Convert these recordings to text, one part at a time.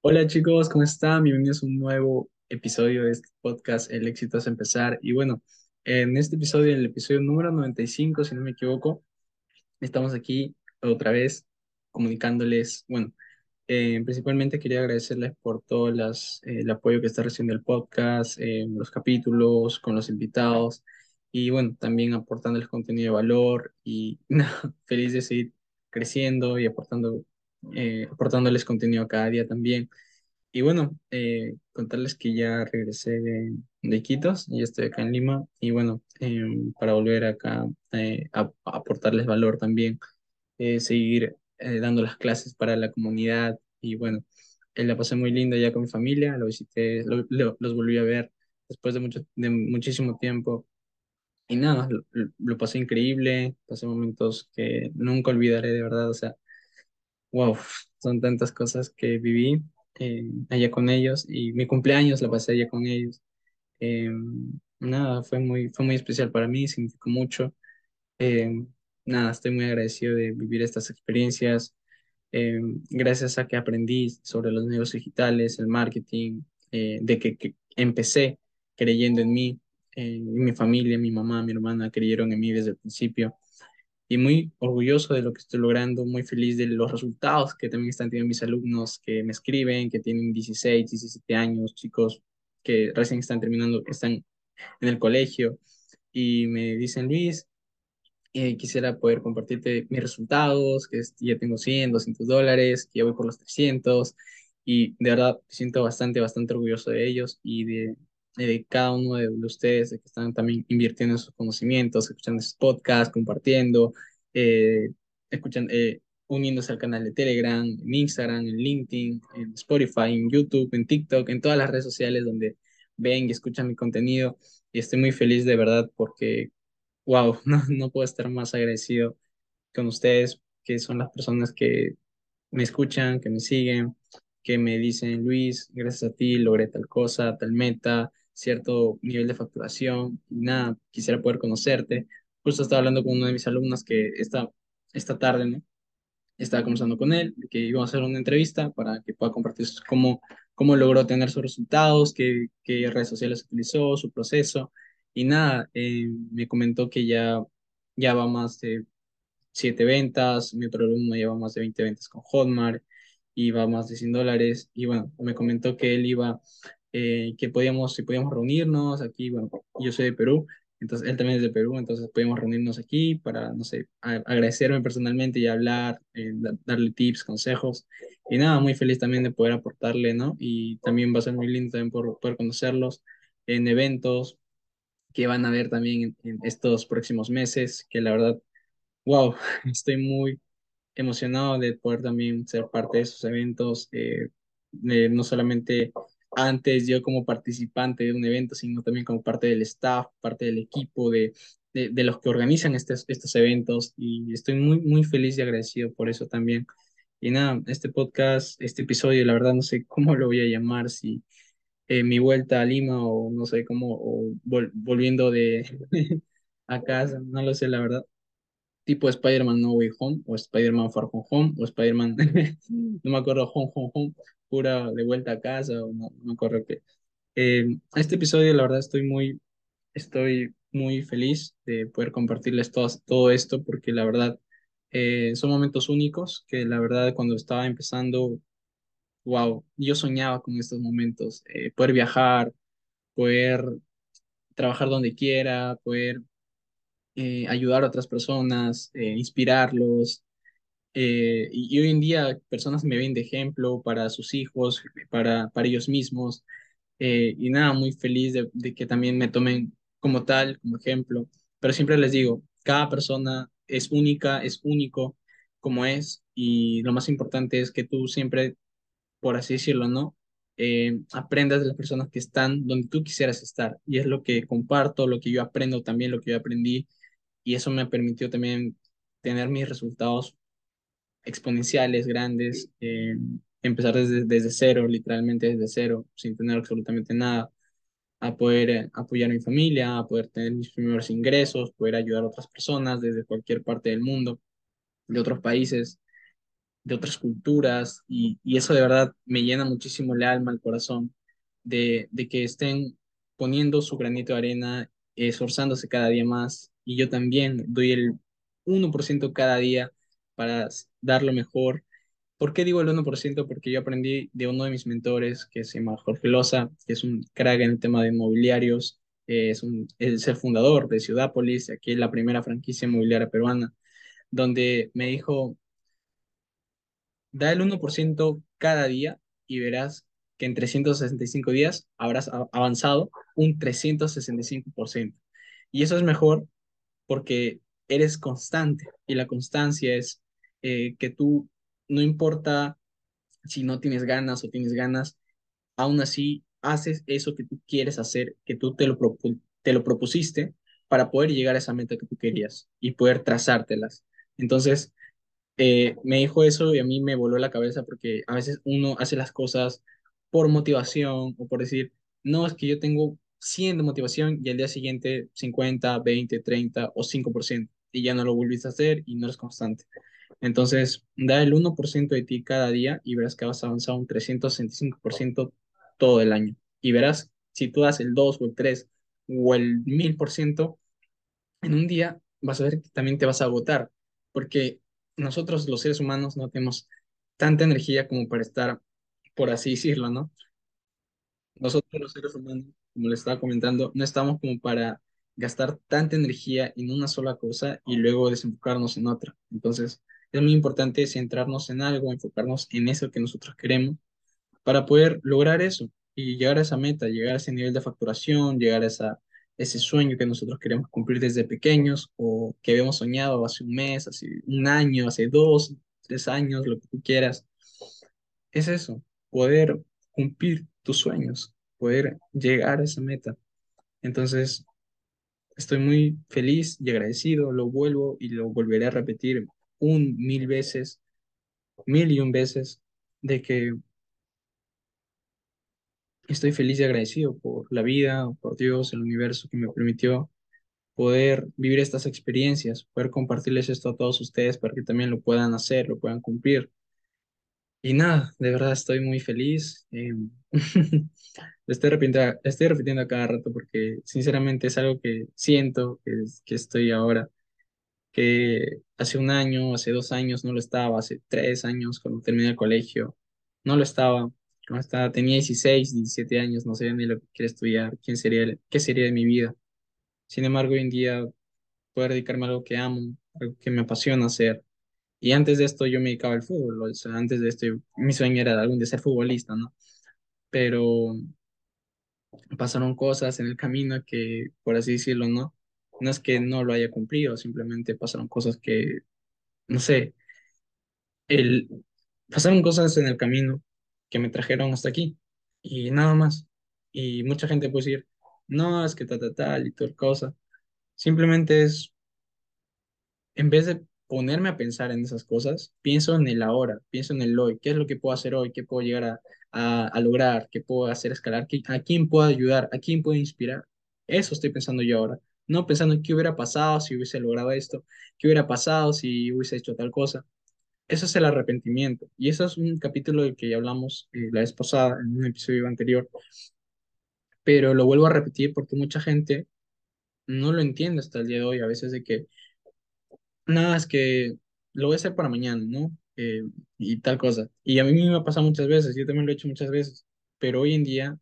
Hola chicos, ¿cómo están? Bienvenidos a un nuevo episodio de este podcast El éxito es empezar. Y bueno, en este episodio, el episodio número 95, si no me equivoco, estamos aquí otra vez comunicándoles, bueno, eh, principalmente quería agradecerles por todo las, eh, el apoyo que está recibiendo el podcast, eh, los capítulos, con los invitados y bueno, también aportándoles contenido de valor y feliz de seguir creciendo y aportando, aportándoles contenido cada día también. Y bueno, contarles que ya regresé de, de Iquitos, ya estoy acá en Lima y bueno, em, para volver acá a, a, aportarles valor también, seguir eh, dando las clases para la comunidad. Y bueno, eh, la pasé muy linda ya con mi familia, lo visité, los volví a ver después de, mucho, de muchísimo tiempo. Y nada, lo, pasé increíble, pasé momentos que nunca olvidaré de verdad, o sea, wow, son tantas cosas que viví eh, allá con ellos y mi cumpleaños la pasé allá con ellos. nada, fue muy, fue muy especial para mí, significó mucho nada, estoy muy agradecido de vivir estas experiencias. Eh, gracias a que aprendí sobre los negocios digitales, el marketing, eh, de que, empecé creyendo en mí, eh, mi familia, mi mamá, mi hermana creyeron en mí desde el principio. Y muy orgulloso de lo que estoy logrando, muy feliz de los resultados que también están teniendo mis alumnos que me escriben, que tienen 16, 17 años, chicos que recién están terminando, están en el colegio y me dicen, Luis, eh, quisiera poder compartirte mis resultados, que ya tengo 100, 200 dólares, que ya voy por los 300 y de verdad me siento bastante, bastante orgulloso de ellos y de, de cada uno de, ustedes que están también invirtiendo en sus conocimientos, escuchando sus podcasts, compartiendo, eh, escuchando, eh, uniéndose al canal de Telegram, en Instagram, en LinkedIn, en Spotify, en YouTube, en TikTok, en todas las redes sociales donde ven y escuchan mi contenido. Y estoy muy feliz de verdad porque wow, no, no puedo estar más agradecido con ustedes, que son las personas que me escuchan, que me siguen, que me dicen, Luis, gracias a ti logré tal cosa, tal meta, cierto nivel de facturación, y nada, quisiera poder conocerte. Justo estaba hablando con uno de mis alumnos que esta, esta tarde, ¿no? Estaba conversando con él, que íbamos a hacer una entrevista para que pueda compartir cómo, cómo logró tener sus resultados, qué, qué redes sociales utilizó, su proceso. Y nada, eh, me comentó que ya, ya va más de siete ventas, mi otro alumno lleva más de 20 ventas con Hotmart va más de 100 dólares. Y bueno, me comentó que él iba, eh, que podíamos, si podíamos reunirnos aquí, bueno, yo soy de Perú, entonces él también es de Perú, entonces podíamos reunirnos aquí para, no sé, agradecerme personalmente y hablar, eh, darle tips, consejos. Y nada, muy feliz también de poder aportarle, ¿no? Y también va a ser muy lindo también por, poder conocerlos en eventos, que van a ver también en, estos próximos meses, que la verdad, wow, estoy muy emocionado de poder también ser parte de esos eventos, eh, no solamente antes yo como participante de un evento, sino también como parte del staff, parte del equipo, de, de, los que organizan estos, estos eventos y estoy muy, muy feliz y agradecido por eso también. Y nada, este podcast, este episodio, la verdad no sé cómo lo voy a llamar, si eh, mi vuelta a Lima o no sé cómo, o volviendo de a casa, no lo sé la verdad. Tipo Spider-Man No Way Home o Spider-Man Far From Home o Spider-Man, no me acuerdo, Home, Home, Home, pura de vuelta a casa o no, me acuerdo qué. Este episodio la verdad estoy muy, estoy muy feliz de poder compartirles todo, todo esto porque la verdad eh, son momentos únicos que la verdad cuando estaba empezando wow, yo soñaba con estos momentos, eh, poder viajar, poder trabajar donde quiera, poder eh, ayudar a otras personas, inspirarlos. Eh, y, y hoy en día personas me ven de ejemplo para sus hijos, para, para ellos mismos. eh, y nada, muy feliz de, de que también me tomen como tal, como ejemplo. Pero siempre les digo, cada persona es única, es único como es. Y lo más importante es que tú siempre por así decirlo, ¿no? Eh, aprendas de las personas que están donde tú quisieras estar. Y es lo que comparto, lo que yo aprendo también, lo que yo aprendí. Y eso me permitió también tener mis resultados exponenciales, grandes, eh, empezar desde, desde cero, literalmente desde cero, sin tener absolutamente nada, a poder eh, apoyar a mi familia, a poder tener mis primeros ingresos, poder ayudar a otras personas desde cualquier parte del mundo, de otros países de otras culturas y, y eso de verdad me llena muchísimo el alma, el corazón, de, de que estén poniendo su granito de arena, esforzándose cada día más y yo también doy el uno por ciento cada día para dar lo mejor. ¿Por qué digo el uno por ciento? Porque yo aprendí de uno de mis mentores que se llama Jorge Loza, que es un crack en el tema de inmobiliarios, eh, es, es el fundador de Ciudápolis, aquí es la primera franquicia inmobiliaria peruana, donde me dijo, Da el uno por ciento cada día y verás que en 365 días habrás avanzado un 365%. Y eso es mejor porque eres constante y la constancia es eh, que tú, no importa si no tienes ganas o tienes ganas, aún así haces eso que tú quieres hacer, que tú te lo, te lo propusiste para poder llegar a esa meta que tú querías y poder trazártelas. Entonces, eh, me dijo eso y a mí me voló la cabeza porque a veces uno hace las cosas por motivación o por decir, no, es que yo tengo 100 de motivación y al día siguiente 50 20 30 o 5% y ya no lo volviste a hacer y no eres constante. Entonces, da el uno por ciento de ti cada día y verás que vas a avanzar un 365% todo el año. Y verás, si tú das el 2 o el 3 o el 1000%, en un día vas a ver que también te vas a agotar, porque nosotros los seres humanos no tenemos tanta energía como para estar, por así decirlo, ¿no? Nosotros los seres humanos, como les estaba comentando, no estamos como para gastar tanta energía en una sola cosa y luego desenfocarnos en otra. Entonces, es muy importante centrarnos en algo, enfocarnos en eso que nosotros queremos para poder lograr eso y llegar a esa meta, llegar a ese nivel de facturación, llegar a esa, ese sueño que nosotros queremos cumplir desde pequeños o que habíamos soñado hace un mes, hace un año, hace dos, tres años, lo que tú quieras. Es eso, poder cumplir tus sueños, poder llegar a esa meta. Entonces, estoy muy feliz y agradecido, lo vuelvo y lo volveré a repetir un mil veces, mil y un veces, de que Estoy feliz y agradecido por la vida, por Dios, el universo que me permitió poder vivir estas experiencias, poder compartirles esto a todos ustedes para que también lo puedan hacer, lo puedan cumplir. Y nada, de verdad estoy muy feliz. eh, estoy repitiendo, estoy repitiendo cada rato porque sinceramente es algo que siento que, que estoy ahora, que hace un año, hace dos años no lo estaba, hace tres años cuando terminé el colegio, no lo estaba. Hasta tenía 16, 17 años, no sabía ni lo que quería estudiar, quién sería, qué sería de mi vida. Sin embargo, hoy en día poder dedicarme a algo que amo, algo que me apasiona hacer. Y antes de esto yo me dedicaba al fútbol, o sea, antes de esto mi sueño era algún día ser futbolista, ¿no? Pero pasaron cosas en el camino que, por así decirlo, ¿no? No es que no lo haya cumplido, simplemente pasaron cosas que, no sé, el, pasaron cosas en el camino que me trajeron hasta aquí y nada más. Y mucha gente puede decir, no, es que tal, tal, tal y tal cosa. Simplemente es, en vez de ponerme a pensar en esas cosas, pienso en el ahora, pienso en el hoy, qué es lo que puedo hacer hoy, qué puedo llegar a, a, a lograr, qué puedo hacer escalar, a quién puedo ayudar, a quién puedo inspirar. Eso estoy pensando yo ahora. No pensando en qué hubiera pasado si hubiese logrado esto, qué hubiera pasado si hubiese hecho tal cosa. Eso es el arrepentimiento. Y eso es un capítulo del que ya hablamos eh, la vez en un episodio anterior, pero lo vuelvo a repetir porque mucha gente no lo entiende hasta el día de hoy, a veces de que, nada, es que lo voy a hacer para mañana, ¿no? Eh, y tal cosa. Y a mí me ha pasado muchas veces, yo también lo he hecho muchas veces, pero hoy en día,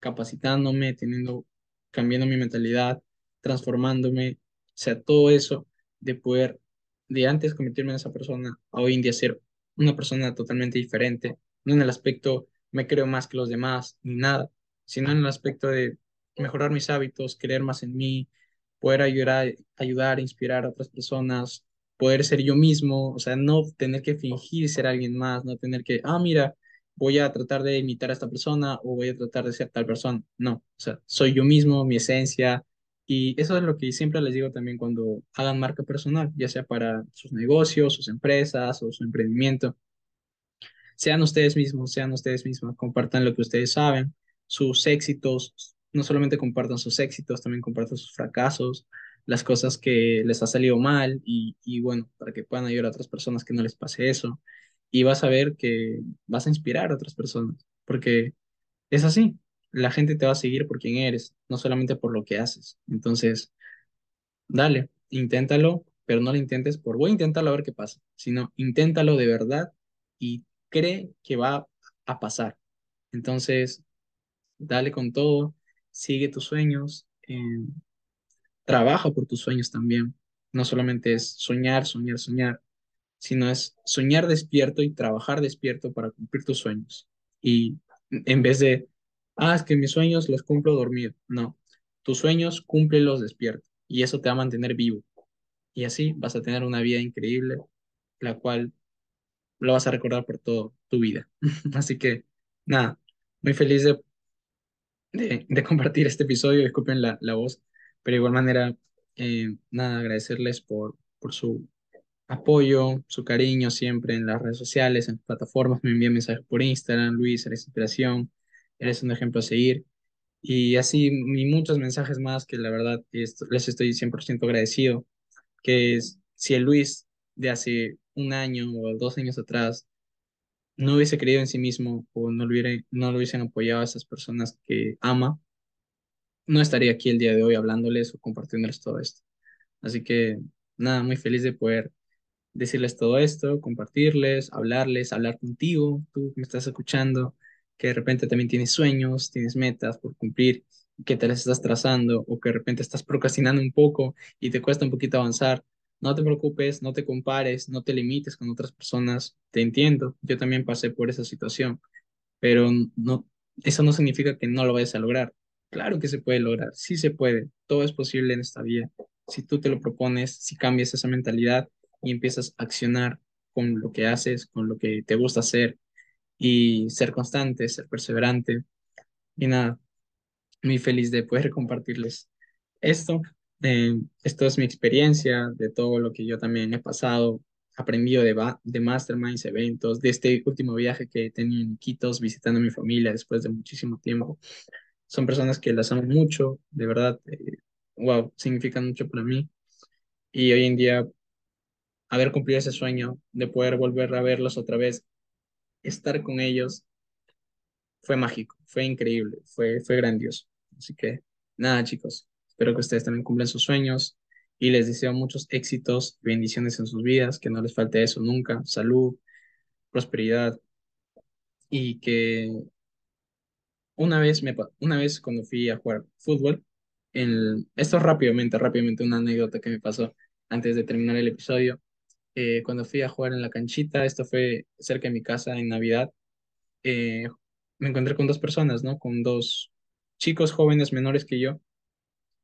capacitándome, teniendo, cambiando mi mentalidad, transformándome, sea, todo eso de poder, de antes convertirme en esa persona, a hoy en día ser una persona totalmente diferente, no en el aspecto me creo más que los demás, ni nada, sino en el aspecto de mejorar mis hábitos, creer más en mí, poder ayudar, ayudar, inspirar a otras personas, poder ser yo mismo, o sea, no tener que fingir ser alguien más, no tener que, ah, mira, voy a tratar de imitar a esta persona o voy a tratar de ser tal persona. No, o sea, soy yo mismo, mi esencia. Y eso es lo que siempre les digo también cuando hagan marca personal, ya sea para sus negocios, sus empresas o su emprendimiento. Sean ustedes mismos, sean ustedes mismos, compartan lo que ustedes saben, sus éxitos, no solamente compartan sus éxitos, también compartan sus fracasos, las cosas que les ha salido mal y, y bueno, para que puedan ayudar a otras personas que no les pase eso. Y vas a ver que vas a inspirar a otras personas, porque es así, la gente te va a seguir por quien eres, no solamente por lo que haces. Entonces, dale, inténtalo, pero no lo intentes por voy a intentarlo a ver qué pasa, sino inténtalo de verdad y cree que va a pasar. Entonces, dale con todo, sigue tus sueños, eh, trabaja por tus sueños también. No solamente es soñar, soñar, soñar, sino es soñar despierto y trabajar despierto para cumplir tus sueños. Y en vez de, ah, es que mis sueños los cumplo dormido. No, tus sueños cúmplelos despierto y eso te va a mantener vivo. Y así vas a tener una vida increíble, la cual lo vas a recordar por toda tu vida. Así que, nada, muy feliz de, de, compartir este episodio, disculpen la, la voz, pero de igual manera, eh, nada, agradecerles por, por su apoyo, su cariño siempre en las redes sociales, en plataformas, me envían mensajes por Instagram, Luis, eres inspiración, eres un ejemplo a seguir. Y así, y muchos mensajes más que la verdad les estoy 100% agradecido, que si el Luis de hace un año o dos años atrás no hubiese creído en sí mismo o no lo hubiera, no lo hubiesen apoyado a esas personas que ama, no estaría aquí el día de hoy hablándoles o compartiéndoles todo esto. Así que nada, muy feliz de poder decirles todo esto, compartirles, hablarles, hablar contigo, tú que me estás escuchando, que de repente también tienes sueños, tienes metas por cumplir, que te las estás trazando o que de repente estás procrastinando un poco y te cuesta un poquito avanzar. No te preocupes, no te compares, no te limites con otras personas. Te entiendo, yo también pasé por esa situación, pero no, eso no significa que no lo vayas a lograr. Claro que se puede lograr, sí se puede, todo es posible en esta vida. Si tú te lo propones, si cambias esa mentalidad y empiezas a accionar con lo que haces, con lo que te gusta hacer y ser constante, ser perseverante. Y nada, muy feliz de poder compartirles esto. Eh, esto es mi experiencia de todo lo que yo también he pasado, aprendido de, de masterminds, eventos, de este último viaje que he tenido en Iquitos, visitando a mi familia después de muchísimo tiempo. Son personas que las amo mucho, de verdad, eh, wow, significan mucho para mí. Y hoy en día, haber cumplido ese sueño de poder volver a verlos otra vez, estar con ellos, fue mágico, fue increíble, fue, fue grandioso. Así que nada, chicos, espero que ustedes también cumplan sus sueños y les deseo muchos éxitos y bendiciones en sus vidas, que no les falte eso nunca, salud, prosperidad y que una vez, me, una vez cuando fui a jugar fútbol, el, esto rápidamente, rápidamente una anécdota que me pasó antes de terminar el episodio, eh, cuando fui a jugar en la canchita, esto fue cerca de mi casa en Navidad, eh, me encontré con dos personas, ¿no? Con dos chicos jóvenes menores que yo,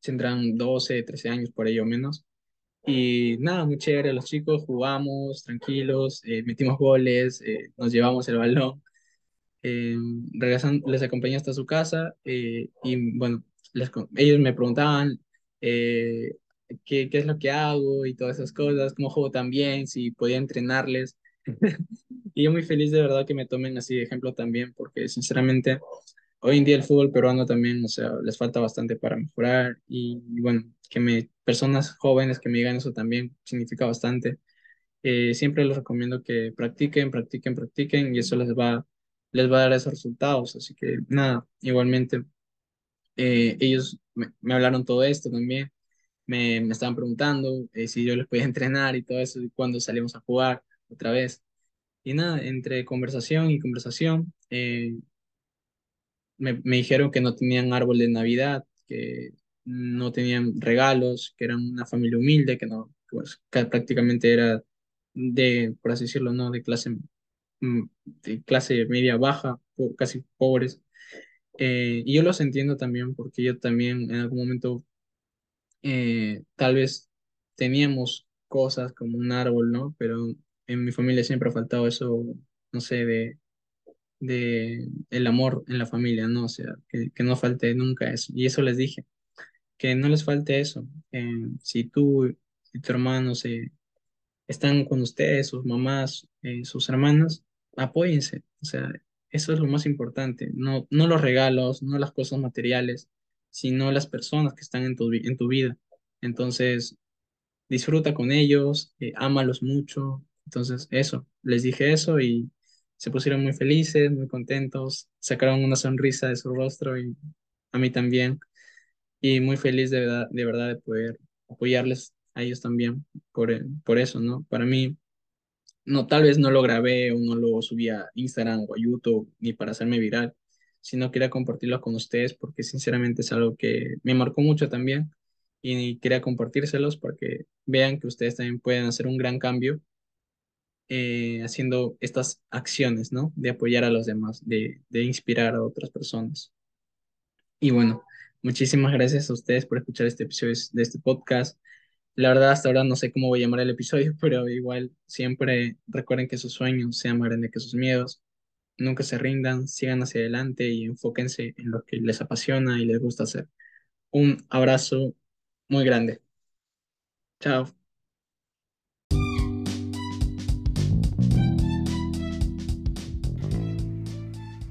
tendrán 12 13 años por ello menos. Y nada, muy chévere, los chicos jugamos tranquilos, eh, metimos goles, eh, nos llevamos el balón. Eh, regresan, les acompañé hasta su casa eh, y bueno, les ellos me preguntaban eh, qué, qué es lo que hago y todas esas cosas, cómo juego tan bien, si podía entrenarles. Y yo muy feliz de verdad que me tomen así de ejemplo también, porque sinceramente hoy en día el fútbol peruano también, o sea, les falta bastante para mejorar y, y bueno, que me, personas jóvenes que me digan eso también significa bastante. Eh, siempre les recomiendo que practiquen, practiquen, practiquen y eso les va, les va a dar esos resultados. Así que nada, igualmente eh, ellos me, me hablaron todo esto también, me, me estaban preguntando eh, si yo les podía entrenar y todo eso, y cuando salimos a jugar otra vez. Y nada, entre conversación y conversación, eh, me, me dijeron que no tenían árbol de Navidad, que no tenían regalos, que eran una familia humilde, que no, pues prácticamente era de, por así decirlo, no, de clase, mm, de clase media baja, casi pobres. Eh, y yo los entiendo también porque yo también en algún momento eh, tal vez teníamos cosas como un árbol, ¿no? Pero en mi familia siempre ha faltado eso, no sé, de, de el amor en la familia, ¿no? O sea, que, que no falte nunca eso. Y eso les dije, que no les falte eso. Eh, si tú y tu hermano se están con ustedes, sus mamás, eh, sus hermanas, apóyense. O sea, eso es lo más importante. No, no los regalos, no las cosas materiales, sino las personas que están en tu, vida. Entonces, disfruta con ellos, eh, ámalos mucho. Entonces, eso, les dije eso y se pusieron muy felices, muy contentos, sacaron una sonrisa de su rostro y a mí también. Y muy feliz de verdad, de verdad de poder apoyarles a ellos también por, por eso, ¿no? Para mí, no, tal vez no lo grabé o no lo subí a Instagram o a YouTube ni para hacerme viral, sino quería compartirlo con ustedes porque sinceramente es algo que me marcó mucho también y quería compartírselos para que vean que ustedes también pueden hacer un gran cambio eh, haciendo estas acciones, ¿no? De apoyar a los demás, de, de inspirar a otras personas. Y bueno, muchísimas gracias a ustedes por escuchar este episodio de este podcast. La verdad, hasta ahora no sé cómo voy a llamar el episodio, pero igual siempre recuerden que sus sueños sean más grandes que sus miedos. Nunca se rindan, sigan hacia adelante y enfóquense en lo que les apasiona y les gusta hacer. Un abrazo muy grande. Chao.